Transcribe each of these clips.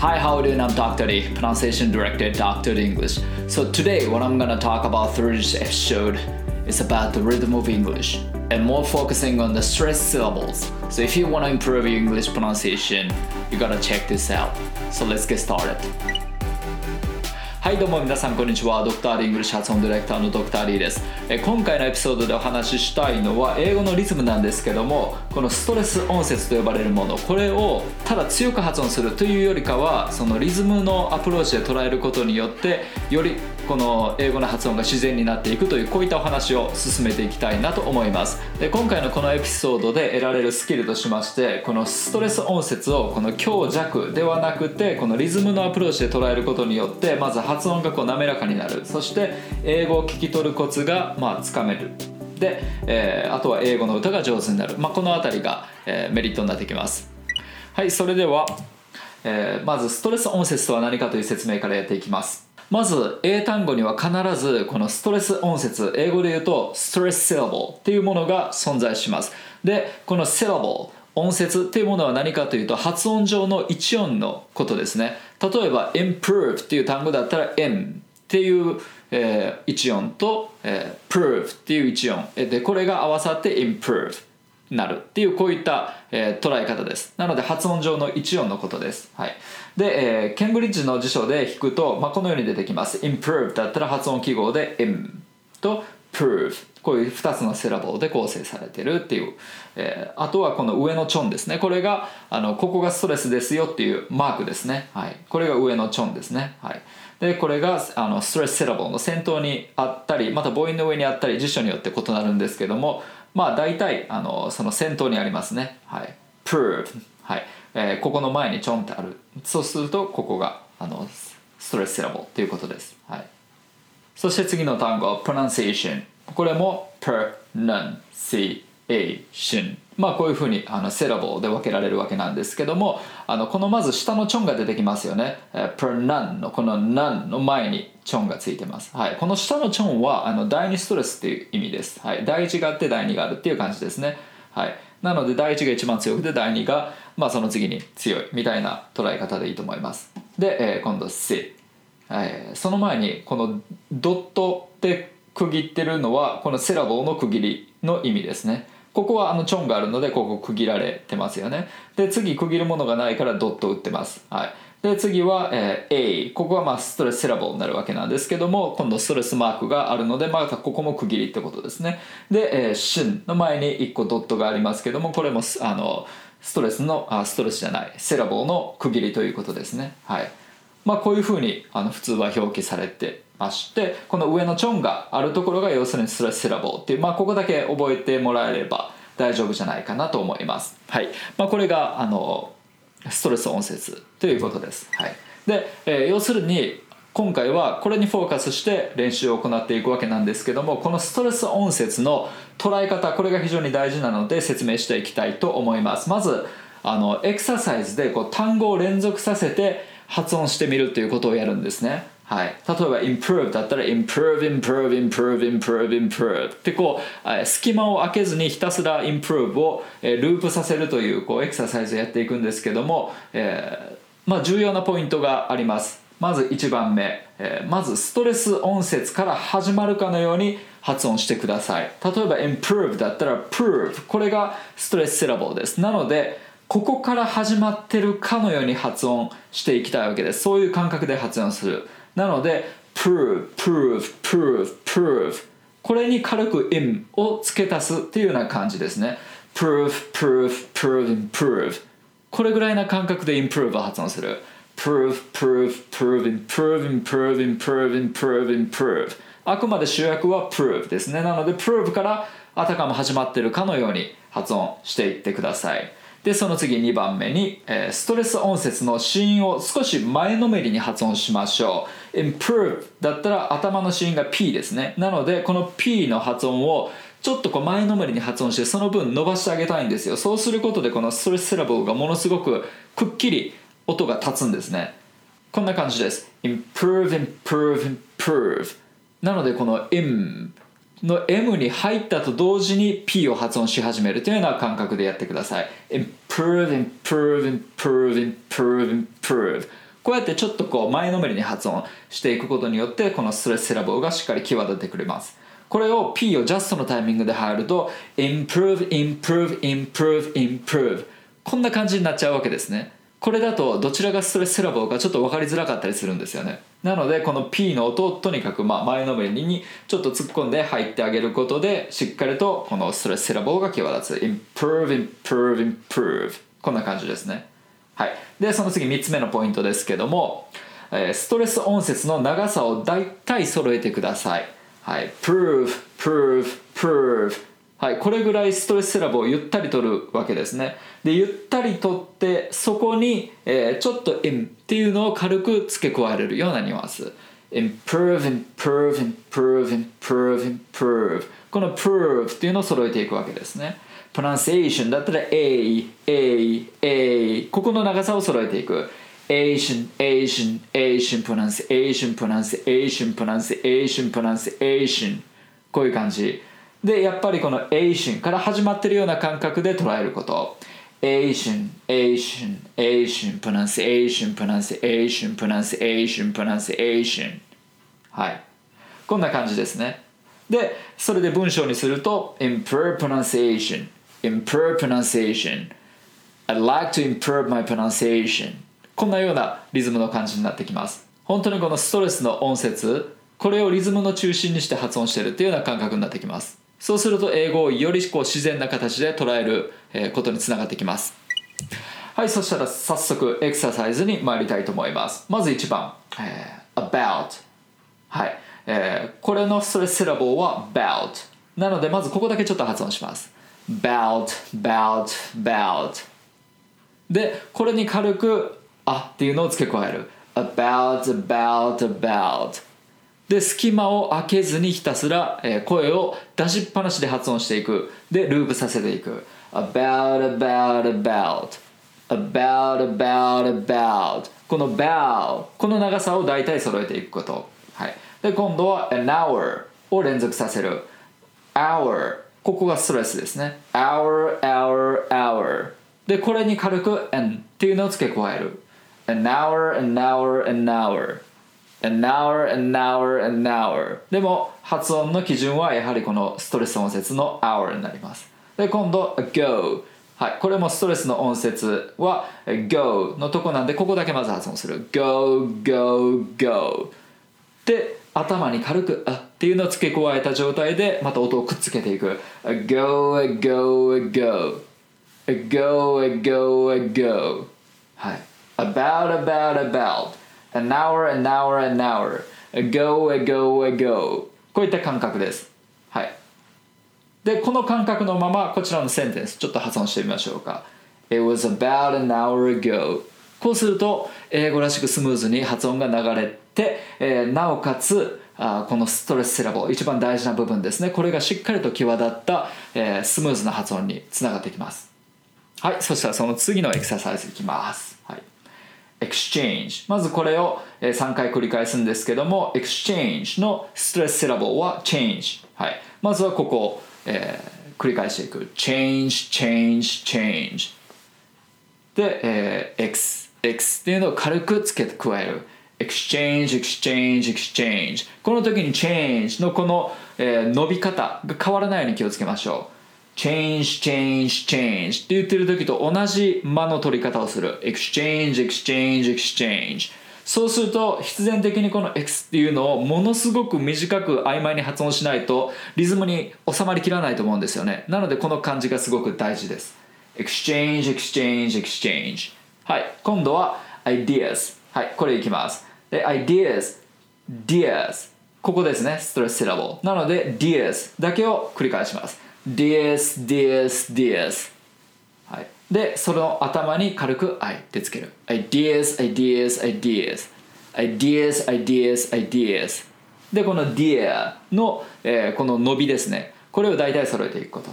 Hi, how are you doing? I'm Dr. D, pronunciation director Dr. D English. So today, what I'm gonna talk about through this episode is about the rhythm of English and more focusing on the stress syllables. So if you want to improve your English pronunciation, you gotta check this out. So let's get started. はいどうも皆さんこんにちは。ドクターリングルシ発音ディレクターのドクターリーです。え今回のエピソードでお話ししたいのは英語のリズムなんですけどもこのストレス音節と呼ばれるもの。これをただ強く発音するというよりかはそのリズムのアプローチで捉えることによってよりこの英語の発音が自然になっていくというこういったお話を進めていきたいなと思います。で今回のこのエピソードで得られるスキルとしましてこのストレス音節をこの強弱ではなくてこのリズムのアプローチで捉えることによってまず発音がこう滑らかになる。そして英語を聞き取るコツがまあつかめる。で、えー、あとは英語の歌が上手になる、まあ、この辺りが、えー、メリットになってきます。はいそれでは、えー、まずストレス音節とは何かという説明からやっていきます。まず英単語には必ずこのストレス音節英語で言うとストレスセラボっていうものが存在します。でこのセラボ音節っていうものは何かというと発音上の一音のことですね。例えば improve っていう単語だったら m っていう、えー、一音。と、えー、prove っていう一音。でこれが合わさって improve なるっていうこういった、えー、捉え方です。なので発音上の一音のことです、はい、で、えー、ケンブリッジの辞書で引くと、まあ、このように出てきます improve だったら発音記号で im と prove こういう2つのセラボで構成されてるっていう、えー、あとはこの上のチョンですねこれがあのここがストレスですよっていうマークですね、はい、これが上のチョンですね、はい、でこれがあのストレスセラボの先頭にあったりまた母音の上にあったり辞書によって異なるんですけどもまあ大体あのその先頭にありますね。はい。prove。はい。えー、ここの前にちょんってある。そうするとここがあのストレスセラボっていうことです。はい。そして次の単語は pronunciation。これも pronunciation。まあこういうふうにあのセラボで分けられるわけなんですけどもあのこのまず下のチョンが出てきますよね。えー、pronun のこの nun の前にチョンがついてます。はい、この下のチョンはあの第2ストレスっていう意味です。はい、第1があって第2があるっていう感じですね。はい、なので第1が一番強くて第2が、まあ、その次に強いみたいな捉え方でいいと思います。で、えー、今度 C、えー、その前にこのドットで区切ってるのはこのセラボーの区切りの意味ですね。ここはあのチョンがあるのでここ区切られてますよねで次区切るものがないからドット打ってますはいで次は、えー、A ここはまあストレスセラボになるわけなんですけども今度ストレスマークがあるのでまたここも区切りってことですね。で、えー、シュンの前に1個ドットがありますけどもこれもあのストレスのあストレスじゃないセラボの区切りということですね。はい。まあこういうふうにあの普通は表記されてましてこの上のチョンがあるところが要するにストレスセラボっていう、まあ、ここだけ覚えてもらえれば大丈夫じゃないかなと思います。はい。まあ、これがあのストレス音節ということです。はい、で、えー、要するに今回はこれにフォーカスして練習を行っていくわけなんですけどもこのストレス音節の捉え方これが非常に大事なので説明していきたいと思います。まずあのエクササイズでこう単語を連続させて発音してみるということをやるんですね。はい、例えば improve だったら improve improve improve improve improve ってこう隙間を空けずにひたすら improve をループさせるというこうエクササイズをやっていくんですけども、えー、まあ、重要なポイントがあります。まず1番目、えー、まずストレス音節から始まるかのように発音してください。例えば improve だったら prove これがストレスセラボーです。なのでここから始まってるかのように発音していきたいわけです。そういう感覚で発音する。なので prove, prove, prove, prove これに軽く im を付け足すっていうような感じですね prove, prove, prove, improve これぐらいな感覚で improve を発音する prove, prove, prove, improve, improve, improve, improve, improve あくまで主役は prove ですねなので prove からあたかも始まってるかのように発音していってくださいでその次2番目に、えー、ストレス音節の子音を少し前のめりに発音しましょう。improve だったら頭の子音が P ですね。なのでこの P の発音をちょっとこう前のめりに発音してその分伸ばしてあげたいんですよ。そうすることでこのストレスセラブルがものすごくくっきり音が立つんですね。こんな感じです。improve improve improve なのでこの im の M に入ったと同時に P を発音し始めるというような感覚でやってください。Improve, improve, improve, improve, improve こうやってちょっとこう前のめりに発音していくことによってこのストレスセラボーがしっかり際立ってくれます。これを P をジャストのタイミングで入ると improve improve improve improve こんな感じになっちゃうわけですね。これだとどちらがストレスセラボーかちょっと分かりづらかったりするんですよね。なのでこの P の音をとにかくま前のめりにちょっと突っ込んで入ってあげることでしっかりとこのストレスセラボーが際立つ。Improve improve improve こんな感じですね。はい。でその次3つ目のポイントですけどもストレス音節の長さを大体揃えてください。はい、prove, prove, prove はい、これぐらいストレスセラブをゆったり取るわけですねでゆったり取ってそこに、えー、ちょっと in っていうのを軽く付け加えれるようなニュアンス improve, improve, improve, improve, improve この prove っていうのを揃えていくわけですね pronunciation だったら A, A, A ここの長さを揃えていく Asian, Asian, Asian pronunciation, pronunciation, pronunciation, pronunciation こういう感じでやっぱりこの Asian から始まってるような感覚で捉えること Asian, Asian, Asian, pronunciation, pronunciation, pronunciation, pronunciation はいこんな感じですねでそれで文章にすると improve pronunciation improve pronunciation I'd like to improve my pronunciation こんなようなリズムの感じになってきます本当にこのストレスの音節これをリズムの中心にして発音してるっていうような感覚になってきますそうすると英語をよりこう自然な形で捉えることにつながってきます。はいそしたら早速エクササイズに参りたいと思います。まず1番、えー、about はい、えー、これのストレスセラボーは bout なのでまずここだけちょっと発音します。bout bout bout でこれに軽くあっていうのを付け加える。about about about で隙間を空けずにひたすら声を出しっぱなしで発音していく。でループさせていく。About about about. About about about. この bow この長さを大体揃えていくこと、はい、で今度は an hour を連続させる。Hour ここがストレスですね。Hour hour hour. でこれに軽く an っていうのを付け加える。An hour, an hour, an hour. An hour, an hour, an hour. でも発音の基準はやはりこのストレス音節の hour になります。で今度 go はい。これもストレスの音節は go のとこなんでここだけまず発音する。go, go, go で頭に軽く「あ」っていうのを付け加えた状態でまた音をくっつけていく。go, go, go go, go, go はい。about, about, about, an hour, an hour, an hour, ago, ago, ago こういった感覚です。はい。で、この感覚のままこちらのセンテンスちょっと発音してみましょうか。It was about an hour ago. こうすると英語らしくスムーズに発音が流れて、えー、なおかつあこのストレスセラボ一番大事な部分ですね。これがしっかりと際立った、えー、スムーズな発音につながってきます。はい。そしたらその次のエクササイズいきます。はい。Exchange まずこれを3回繰り返すんですけども exchange のストレスセラボは change、はい、まずはここを、えー、繰り返していく。change change change で、えー、x x っていうのを軽くつけて加える。exchange exchange exchange この時に change のこの、えー、伸び方が変わらないように気をつけましょう。Change, change, change って言ってる時と同じ間の取り方をする。exchange, exchange, exchange そうすると必然的にこの X っていうのをものすごく短く曖昧に発音しないとリズムに収まりきらないと思うんですよね。なのでこの漢字がすごく大事です。exchange, exchange, exchange はい今度は ideas はいこれいきます。で ideas, dears ここですね。ストレスセラボなので dears だけを繰り返します。DS DS DS はいでその頭に軽く I ってつける Ideas Ideas Ideas Ideas Ideas Ideas でこの Dear の、えー、この伸びですねこれを大体揃えていくこと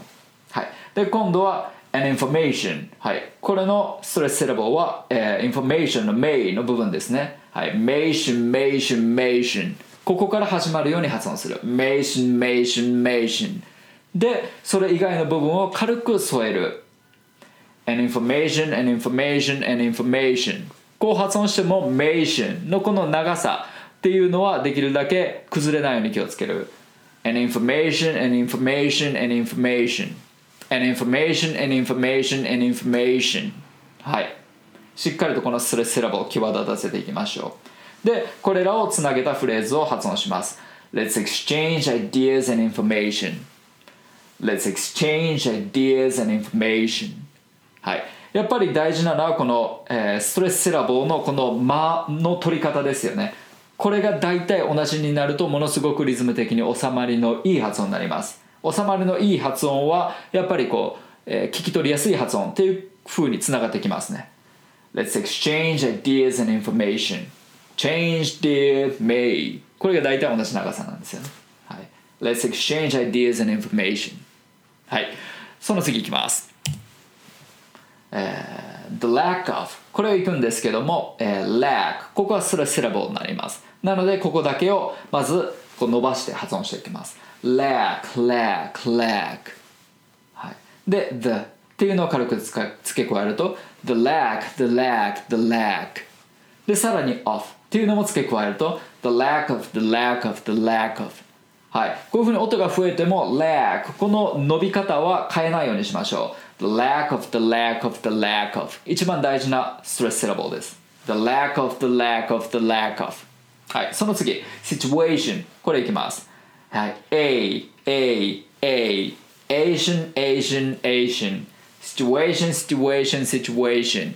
はいで今度は an information はいこれのストレスセラボは、えー、information の may の部分ですねはい mation mation mation ここから始まるように発音する mation mation mation でそれ以外の部分を軽く添える an information an information an information こう発音しても mation のこの長さっていうのはできるだけ崩れないように気をつける an information an information an information an information an information an information はいしっかりとこのスレスラボを際立たせていきましょうでこれらをつなげたフレーズを発音します Let's exchange ideas and information Let's exchange ideas and information. はい。やっぱり大事なのはこの、えー、ストレスセラボーのこの間の取り方ですよね。これが大体同じになるとものすごくリズム的に収まりのいい発音になります。収まりのいい発音はやっぱりこう、えー、聞き取りやすい発音っていう風につながってきますね。Let's exchange ideas and information. Change the may. これが大体同じ長さなんですよね、はい、Let's exchange ideas and information. はい。その次いきます。えー、the lack of これをいくんですけども、えー、lack ここはスラスラボになります。なのでここだけをまずこう伸ばして発音していきます。lack lack lack はい。で the っていうのを軽く付け加えると the lack the lack the lack でさらに off っていうのも付け加えると the lack of the lack of the lack of はいこういうふうに音が増えても lack この伸び方は変えないようにしましょう the lack of the lack of the lack of 一番大事なストレスセラボです the lack of the lack of the lack of はいその次 situation これいきますはい A A A Asian Asian Asian situation situation situation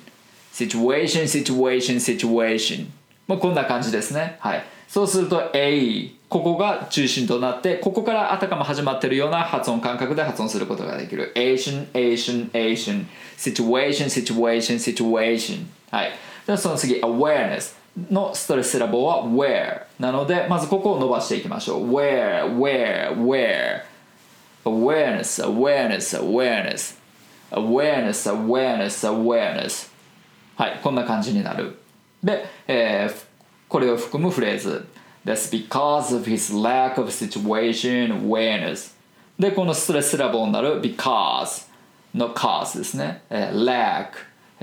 situation situation situation まあこんな感じですねはいそうすると A ここが中心となってここからあたかも始まってるような発音感覚で発音することができる Asian Asian Asian situation situation situation はいではその次 awareness のストレスセラボは where なのでまずここを伸ばしていきましょう where where where awareness awareness awareness awareness awareness awareness はいこんな感じになるで、えー、これを含むフレーズ That's because of his lack of situation awareness でこのストレスラボになる because の cause ですね、えー、lack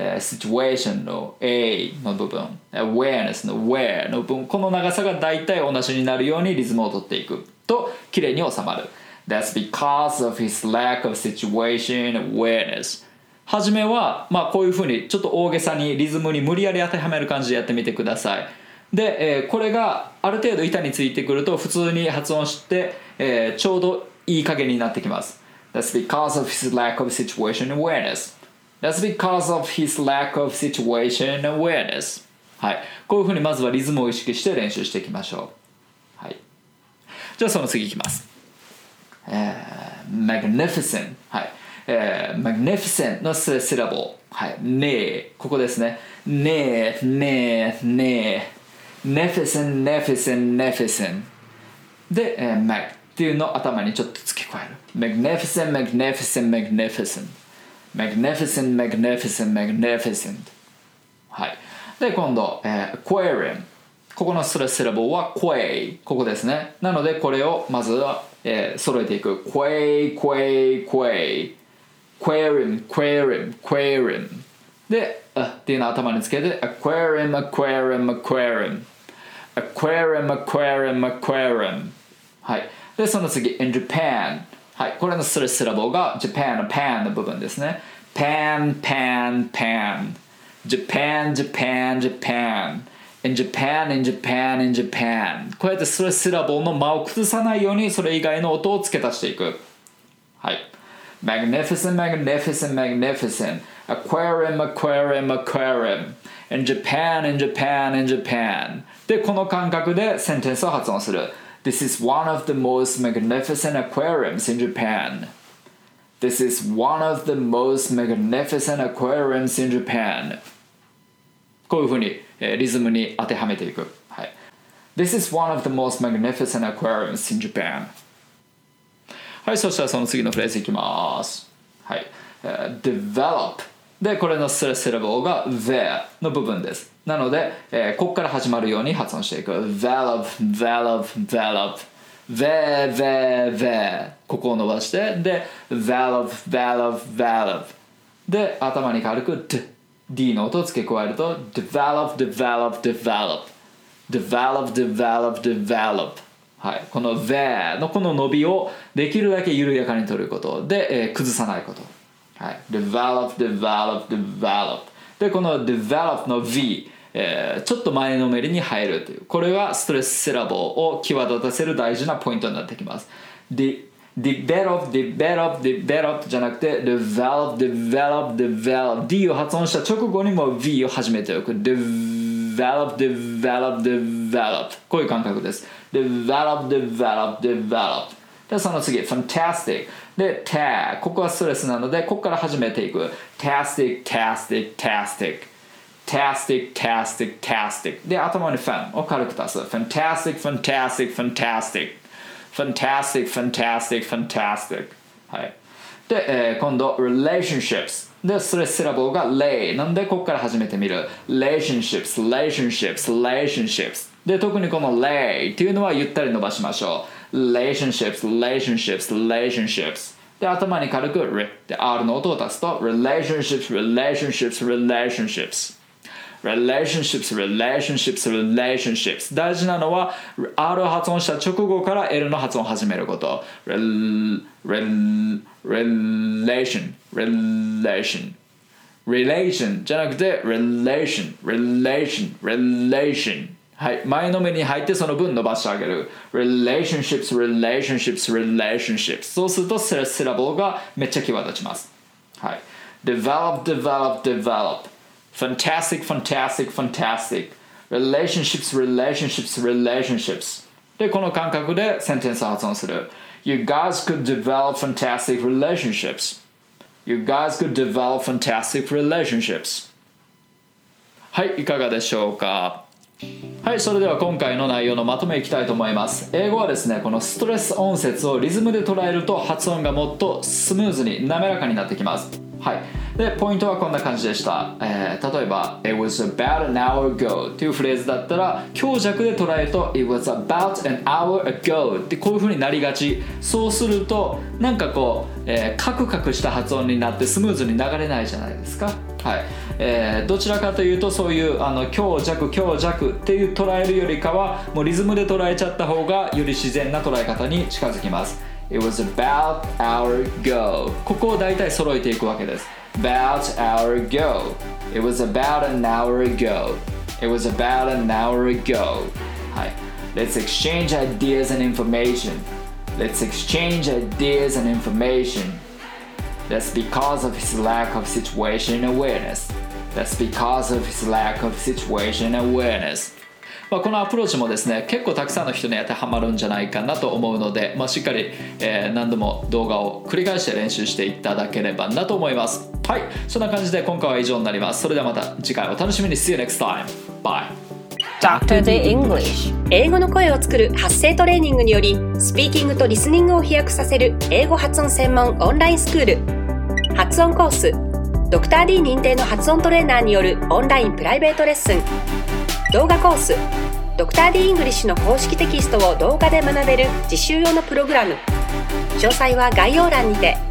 えー、situation の A の部分 awareness の where の部分この長さが大体同じになるようにリズムをとっていくと綺麗に収まる That's because of his lack of situation awareness はじめは、まあ、こういうふうにちょっと大げさにリズムに無理やり当てはめる感じでやってみてくださいで、えー、これがある程度板についてくると普通に発音して、えー、ちょうどいい加減になってきます。That's because of his lack of situation awareness. That's because of his lack of situation awareness. はい。こういうふうにまずはリズムを意識して練習していきましょう。はい。じゃあその次いきます。えー、magnificent. はい。えー、magnificent のセラボはい。ねえ。ここですね。ねえねえねえ。ネフィセン、ネフィセン、ネフィセン。で、えー、メグっていうのを頭にちょっと付け加える。マグネフィセン、マグネフィセン、マグネフィセン。マグネフィセン、マグネフィセン、マグネフィセン。はい。で、今度、えー、クエリン。ここのストレスセラボはクエイ。ここですね。なので、これをまずは、えー、揃えていく。クエイ、クエイ、クエイ。クエリン、クエリン、クエリン。で、っていうのを頭につけて aquarium, aquarium, aquarium aquarium, aquarium, aquarium はいでその次 in Japan はいこれのスレスラボが Japan の pan の部分ですね pan, pan, pan Japan, Japan, Japan in Japan, in Japan, in Japan こうやってスレスラボの間を崩さないようにそれ以外の音を付け足していくはい magnificent, magnificent, magnificent aquarium, aquarium, aquarium in Japan, in Japan, in Japan でこの感覚でセンテンスを発音する This is one of the most magnificent aquariums in Japan This is one of the most magnificent aquariums in Japan こういうふうに、えー、リズムに当てはめていく、はい、This is one of the most magnificent aquariums in Japan はいそしたらその次のフレーズいきますはい、uh, develop でこれのスレスレボーが there の部分ですなので、えー、ここから始まるように発音していく develop develop develop there there there ここを伸ばしてで develop develop develop で頭に軽く d D の音を付け加えると develop develop develop develop develop develop はい、この there のこの伸びをできるだけ緩やかに取ること。で、えー、崩さないこと、はい、develop develop develop でこの develop の V えー、ちょっと前のめりに入るという。これはストレスセラボを際立たせる大事なポイントになってきます。develop, develop, develop じゃなくて develop, develop, develop D を発音した直後にも V を始めておく。develop, develop, develop こういう感覚です。Develop, develop, develop でその次 fantastic で tag ここはストレスなのでここから始めていく tastic, tastic, tastic tastic, tastic, tastic で頭に fan を軽く足す fantastic, fantastic, fantastic fantastic, fantastic, fantastic はいで、えー、今度 relationships でストレスセラボが lay なんでここから始めてみる relationships, relationships, relationships で特にこの lay っていうのはゆったり伸ばしましょう relationships, relationships, relationships で頭に軽く r で R の音を足すと relationships, relationships, relationships relationships, relationships, relationships 大事なのは R を発音した直後から L の発音を始めること rel, rel, relation, relation relation じゃなくて relation, relation, relation はい、前のめに入ってその分伸ばしてあげる relationships, relationships, relationships そうするとセラボがめっちゃ際立ちますはい develop, develop, develop fantastic, fantastic, fantastic relationships, relationships, relationships でこの感覚でセンテンスを発音する You guys could develop fantastic relationships You guys could develop fantastic relationships はいいかがでしょうかはいそれでは今回の内容のまとめいきたいと思います。英語はですねこのストレス音節をリズムで捉えると発音がもっとスムーズに滑らかになってきます。はい。でポイントはこんな感じでした、えー、例えば It was about an hour ago っていうフレーズだったら強弱で捉えると It was about an hour ago ってこういう風になりがち。そうするとなんかこう、えー、カクカクした発音になってスムーズに流れないじゃないですか。はい。えー、どちらかというとそういうあの強弱強弱っていう捉えるよりかはもうリズムで捉えちゃった方がより自然な捉え方に近づきます。It was about hour ago ここを大体揃えていくわけです。about an hour ago. It was about an hour ago. It was about an hour ago. Hi. Let's exchange ideas and information. Let's exchange ideas and information. That's because of his lack of situation awareness. That's because of his lack of situation awareness. まあ、このアプローチもですね結構たくさんの人に当てはまるんじゃないかなと思うので、まあ、しっかり、えー、何度も動画を繰り返して練習していただければなと思います はい。そんな感じで今回は以上になります。それではまた次回お楽しみに。See you next time. Bye. Dr. D English. 英語の声を作る発声トレーニングによりスピーキングとリスニングを飛躍させる英語発音専門オンラインスクール発音コースドクター d 認定の発音トレーナーによるオンラインプライベートレッスン動画コースドクター d イングリッシュの公式テキストを動画で学べる実習用のプログラム。詳細は概要欄にて。